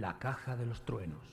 La caja de los truenos.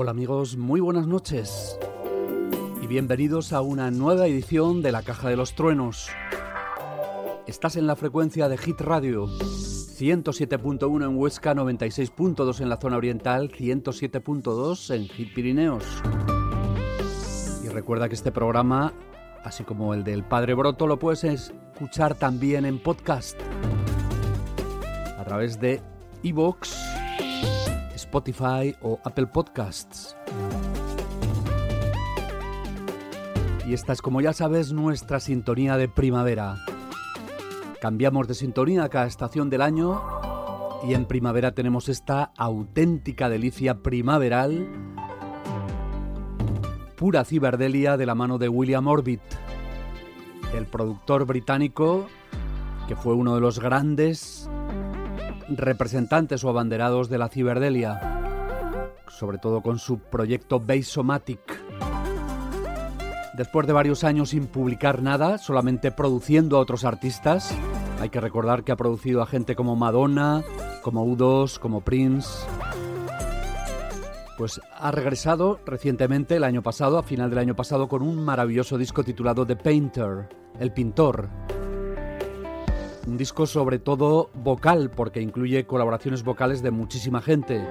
Hola amigos, muy buenas noches y bienvenidos a una nueva edición de La Caja de los Truenos. Estás en la frecuencia de Hit Radio, 107.1 en Huesca, 96.2 en la zona oriental, 107.2 en Hit Pirineos. Y recuerda que este programa, así como el del Padre Broto, lo puedes escuchar también en podcast a través de iVoox Spotify o Apple Podcasts. Y esta es, como ya sabes, nuestra sintonía de primavera. Cambiamos de sintonía cada estación del año y en primavera tenemos esta auténtica delicia primaveral, pura ciberdelia de la mano de William Orbit, el productor británico que fue uno de los grandes representantes o abanderados de la ciberdelia, sobre todo con su proyecto Basomatic. Después de varios años sin publicar nada, solamente produciendo a otros artistas, hay que recordar que ha producido a gente como Madonna, como U2, como Prince. Pues ha regresado recientemente, el año pasado, a final del año pasado, con un maravilloso disco titulado The Painter, El Pintor un disco sobre todo vocal, porque incluye colaboraciones vocales de muchísima gente.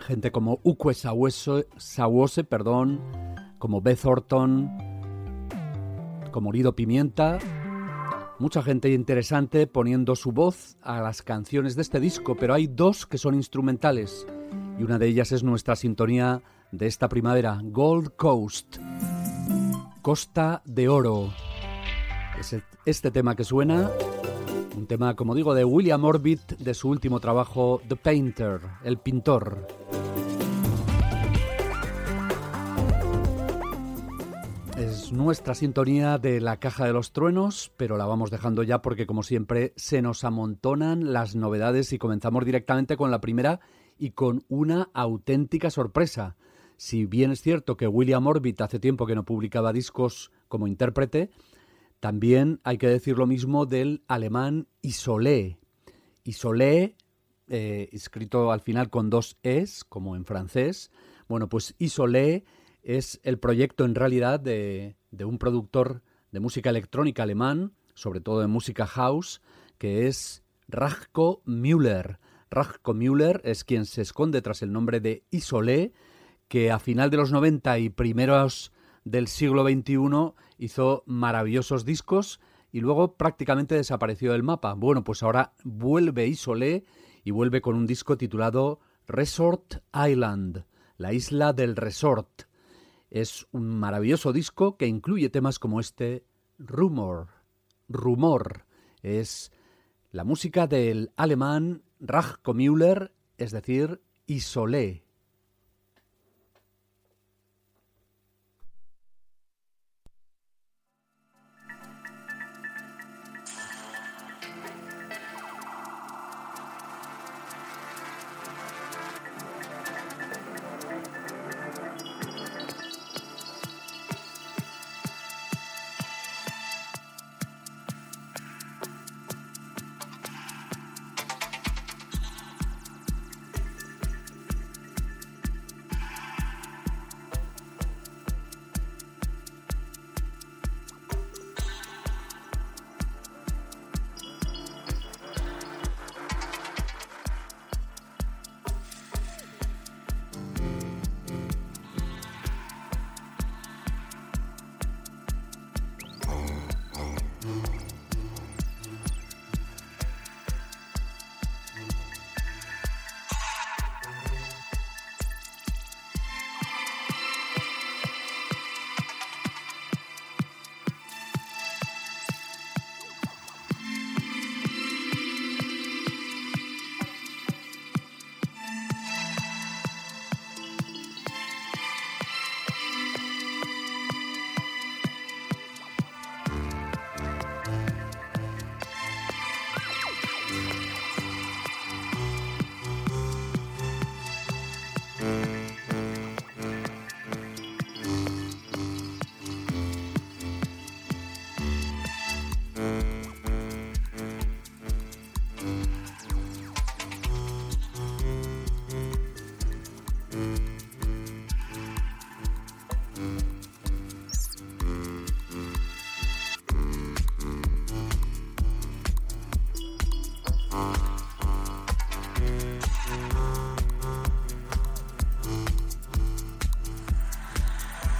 Gente como Ukwe Sawose, perdón, como Beth Orton, como Lido Pimienta. Mucha gente interesante poniendo su voz a las canciones de este disco, pero hay dos que son instrumentales y una de ellas es nuestra sintonía de esta primavera, Gold Coast. Costa de Oro. Es este tema que suena, un tema, como digo, de William Orbit, de su último trabajo, The Painter, el pintor. Es nuestra sintonía de la caja de los truenos, pero la vamos dejando ya porque como siempre se nos amontonan las novedades y comenzamos directamente con la primera y con una auténtica sorpresa. Si bien es cierto que William Orbit hace tiempo que no publicaba discos como intérprete, también hay que decir lo mismo del alemán Isolé. Isolé, eh, escrito al final con dos es, como en francés. Bueno, pues Isolé es el proyecto en realidad de, un productor de música electrónica alemán, sobre todo de música house, que es Rajko Müller. Rajko Müller es quien se esconde tras el nombre de Isolé, que a final de los 90 y primeros del siglo XXI hizo maravillosos discos y luego prácticamente desapareció del mapa. Bueno, pues ahora vuelve Isolé y vuelve con un disco titulado Resort Island, la isla del resort. Es un maravilloso disco que incluye temas como este Rumor. Rumor es la música del alemán Rachko Müller, es decir, Isolé.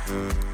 Mm-hmm.